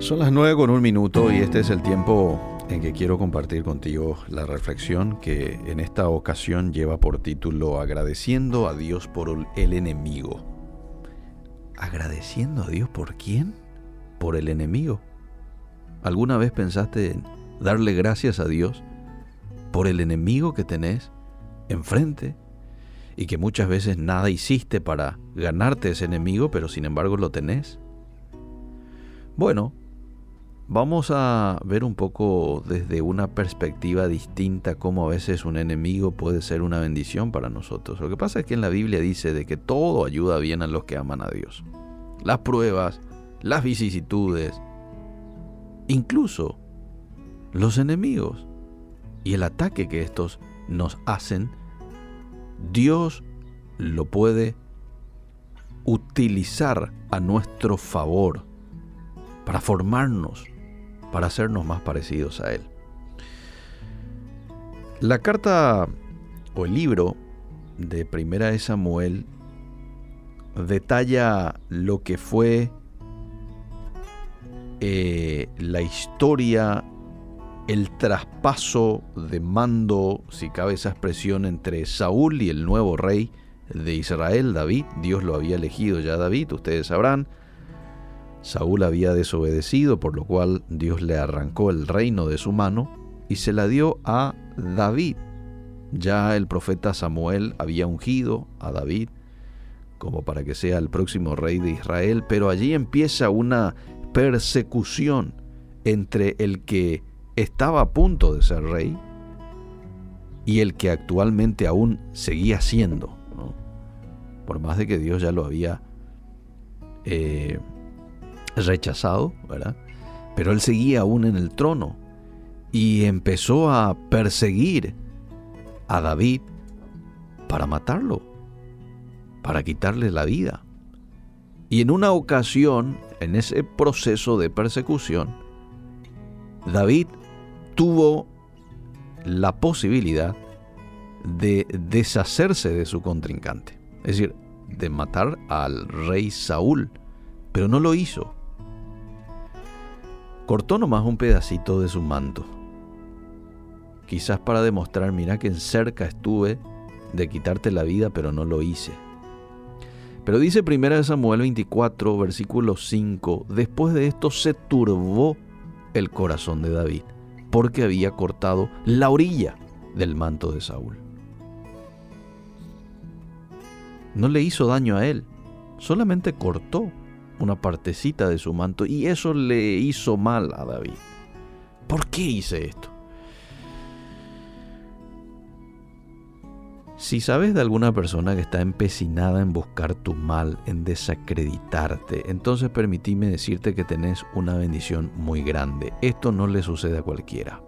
Son las 9 con un minuto y este es el tiempo en que quiero compartir contigo la reflexión que en esta ocasión lleva por título Agradeciendo a Dios por el enemigo. ¿Agradeciendo a Dios por quién? Por el enemigo. ¿Alguna vez pensaste en darle gracias a Dios por el enemigo que tenés enfrente y que muchas veces nada hiciste para ganarte ese enemigo, pero sin embargo lo tenés? Bueno, Vamos a ver un poco desde una perspectiva distinta cómo a veces un enemigo puede ser una bendición para nosotros. Lo que pasa es que en la Biblia dice de que todo ayuda bien a los que aman a Dios. Las pruebas, las vicisitudes, incluso los enemigos y el ataque que estos nos hacen, Dios lo puede utilizar a nuestro favor para formarnos para hacernos más parecidos a Él. La carta o el libro de Primera de Samuel detalla lo que fue eh, la historia, el traspaso de mando, si cabe esa expresión, entre Saúl y el nuevo rey de Israel, David. Dios lo había elegido ya David, ustedes sabrán. Saúl había desobedecido, por lo cual Dios le arrancó el reino de su mano y se la dio a David. Ya el profeta Samuel había ungido a David como para que sea el próximo rey de Israel, pero allí empieza una persecución entre el que estaba a punto de ser rey y el que actualmente aún seguía siendo, por más de que Dios ya lo había eh, rechazado, ¿verdad? Pero él seguía aún en el trono y empezó a perseguir a David para matarlo, para quitarle la vida. Y en una ocasión, en ese proceso de persecución, David tuvo la posibilidad de deshacerse de su contrincante, es decir, de matar al rey Saúl, pero no lo hizo cortó nomás un pedacito de su manto. Quizás para demostrar, mira que en cerca estuve de quitarte la vida, pero no lo hice. Pero dice 1 Samuel 24, versículo 5, después de esto se turbó el corazón de David, porque había cortado la orilla del manto de Saúl. No le hizo daño a él, solamente cortó una partecita de su manto y eso le hizo mal a David. ¿Por qué hice esto? Si sabes de alguna persona que está empecinada en buscar tu mal, en desacreditarte, entonces permitime decirte que tenés una bendición muy grande. Esto no le sucede a cualquiera.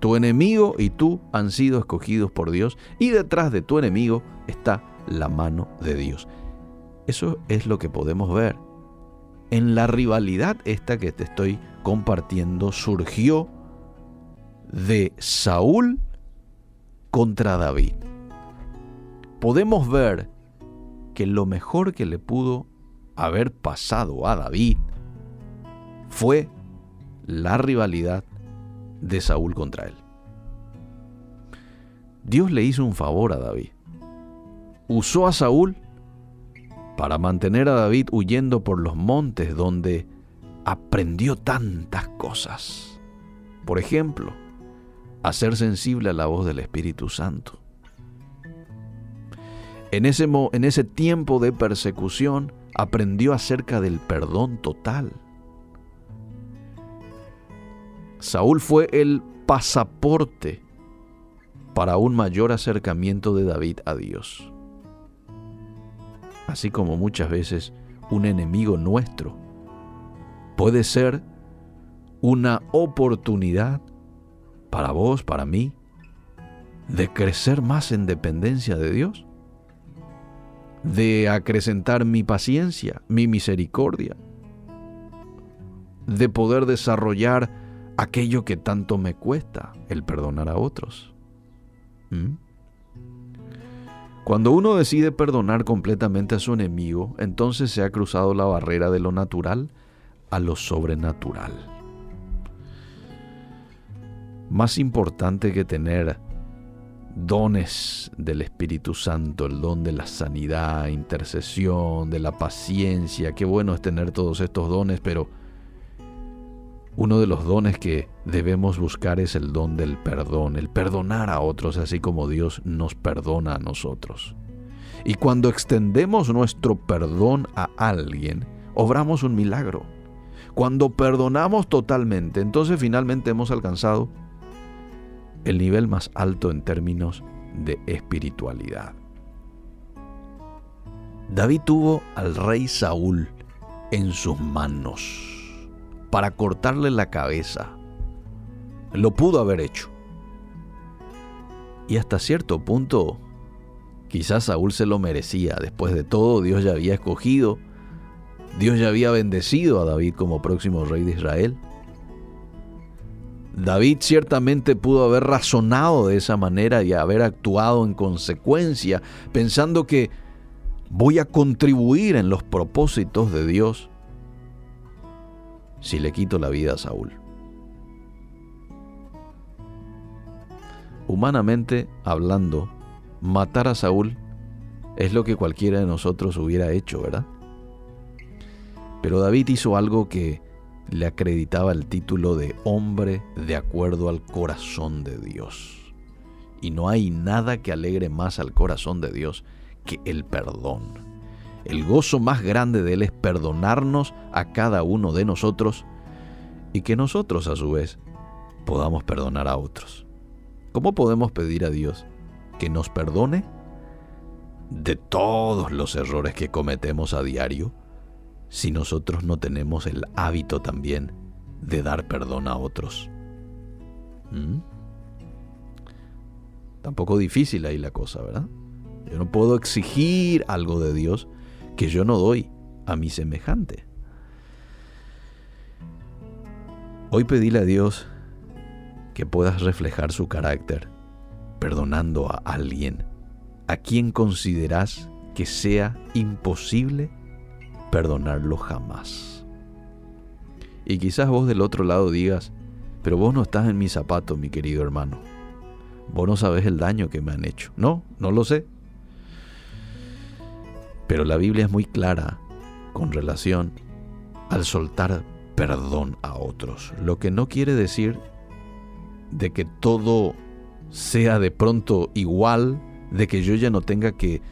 Tu enemigo y tú han sido escogidos por Dios y detrás de tu enemigo está la mano de Dios. Eso es lo que podemos ver en la rivalidad esta que te estoy compartiendo surgió de Saúl contra David. Podemos ver que lo mejor que le pudo haber pasado a David fue la rivalidad de Saúl contra él. Dios le hizo un favor a David. Usó a Saúl para mantener a David huyendo por los montes donde aprendió tantas cosas. Por ejemplo, a ser sensible a la voz del Espíritu Santo. En ese, en ese tiempo de persecución aprendió acerca del perdón total. Saúl fue el pasaporte para un mayor acercamiento de David a Dios así como muchas veces un enemigo nuestro, puede ser una oportunidad para vos, para mí, de crecer más en dependencia de Dios, de acrecentar mi paciencia, mi misericordia, de poder desarrollar aquello que tanto me cuesta, el perdonar a otros. ¿Mm? Cuando uno decide perdonar completamente a su enemigo, entonces se ha cruzado la barrera de lo natural a lo sobrenatural. Más importante que tener dones del Espíritu Santo, el don de la sanidad, intercesión, de la paciencia, qué bueno es tener todos estos dones, pero uno de los dones que debemos buscar es el don del perdón, el perdonar a otros así como Dios nos perdona a nosotros. Y cuando extendemos nuestro perdón a alguien, obramos un milagro. Cuando perdonamos totalmente, entonces finalmente hemos alcanzado el nivel más alto en términos de espiritualidad. David tuvo al rey Saúl en sus manos para cortarle la cabeza. Lo pudo haber hecho. Y hasta cierto punto, quizás Saúl se lo merecía. Después de todo, Dios ya había escogido, Dios ya había bendecido a David como próximo rey de Israel. David ciertamente pudo haber razonado de esa manera y haber actuado en consecuencia, pensando que voy a contribuir en los propósitos de Dios si le quito la vida a Saúl. Humanamente hablando, matar a Saúl es lo que cualquiera de nosotros hubiera hecho, ¿verdad? Pero David hizo algo que le acreditaba el título de hombre de acuerdo al corazón de Dios. Y no hay nada que alegre más al corazón de Dios que el perdón. El gozo más grande de Él es perdonarnos a cada uno de nosotros y que nosotros a su vez podamos perdonar a otros. ¿Cómo podemos pedir a Dios que nos perdone de todos los errores que cometemos a diario si nosotros no tenemos el hábito también de dar perdón a otros? ¿Mm? Tampoco difícil ahí la cosa, ¿verdad? Yo no puedo exigir algo de Dios que yo no doy a mi semejante. Hoy pedíle a Dios que puedas reflejar su carácter, perdonando a alguien a quien consideras que sea imposible perdonarlo jamás. Y quizás vos del otro lado digas, pero vos no estás en mis zapatos, mi querido hermano. Vos no sabes el daño que me han hecho. No, no lo sé. Pero la Biblia es muy clara con relación al soltar perdón a otros. Lo que no quiere decir de que todo sea de pronto igual, de que yo ya no tenga que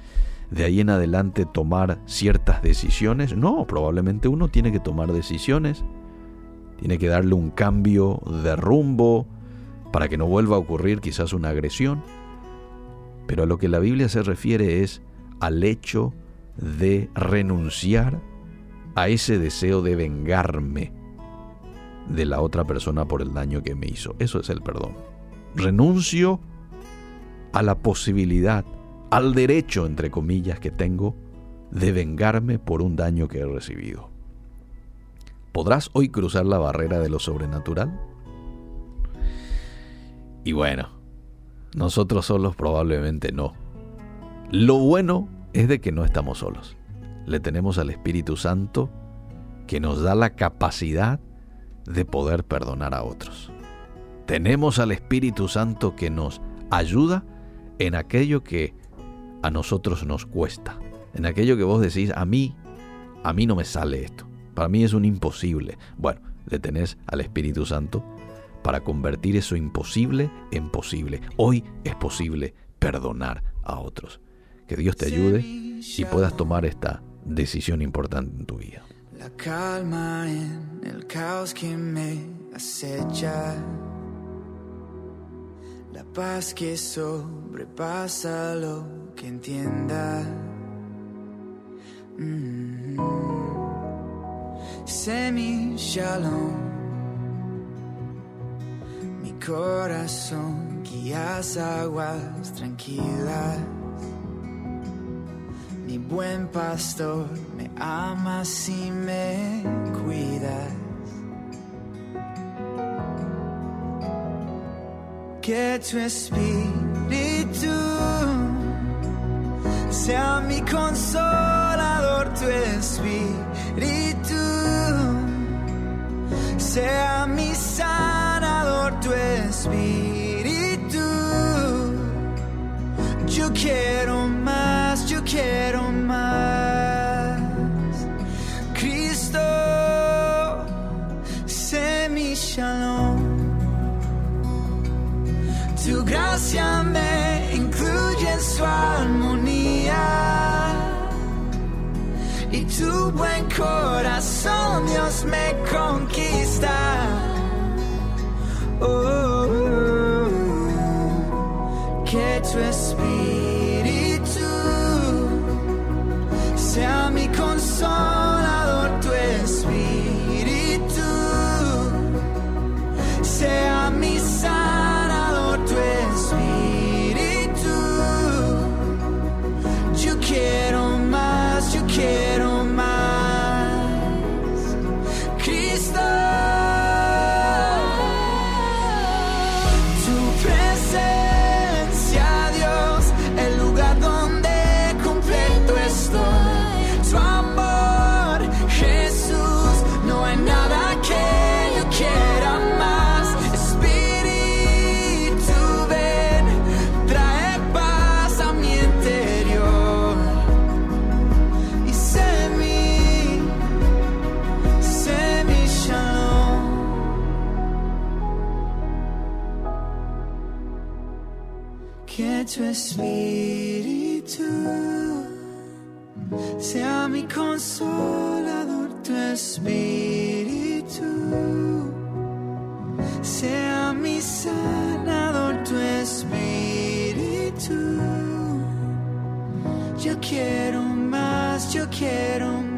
de ahí en adelante tomar ciertas decisiones. No, probablemente uno tiene que tomar decisiones, tiene que darle un cambio de rumbo para que no vuelva a ocurrir quizás una agresión. Pero a lo que la Biblia se refiere es al hecho de renunciar a ese deseo de vengarme de la otra persona por el daño que me hizo. Eso es el perdón. Renuncio a la posibilidad, al derecho, entre comillas, que tengo de vengarme por un daño que he recibido. ¿Podrás hoy cruzar la barrera de lo sobrenatural? Y bueno, nosotros solos probablemente no. Lo bueno es de que no estamos solos. Le tenemos al Espíritu Santo que nos da la capacidad de poder perdonar a otros. Tenemos al Espíritu Santo que nos ayuda en aquello que a nosotros nos cuesta. En aquello que vos decís, a mí, a mí no me sale esto. Para mí es un imposible. Bueno, le tenés al Espíritu Santo para convertir eso imposible en posible. Hoy es posible perdonar a otros. Que Dios te ayude y puedas tomar esta decisión importante en tu vida. La calma en el caos que me acecha. La paz que sobrepasa lo que entienda. Mm Semi shalom. Mi corazón guías aguas tranquilas mi buen pastor, me amas y me cuidas. Que tu espíritu sea mi consolador, tu espíritu sea mi sanador, tu espíritu. Yo quiero gracia me incluye su armonía. Y tu buen corazón, Dios, me conquista. Oh. consolador tu espíritu. Sea mi sanador tu espíritu. Yo quiero más yo quiero más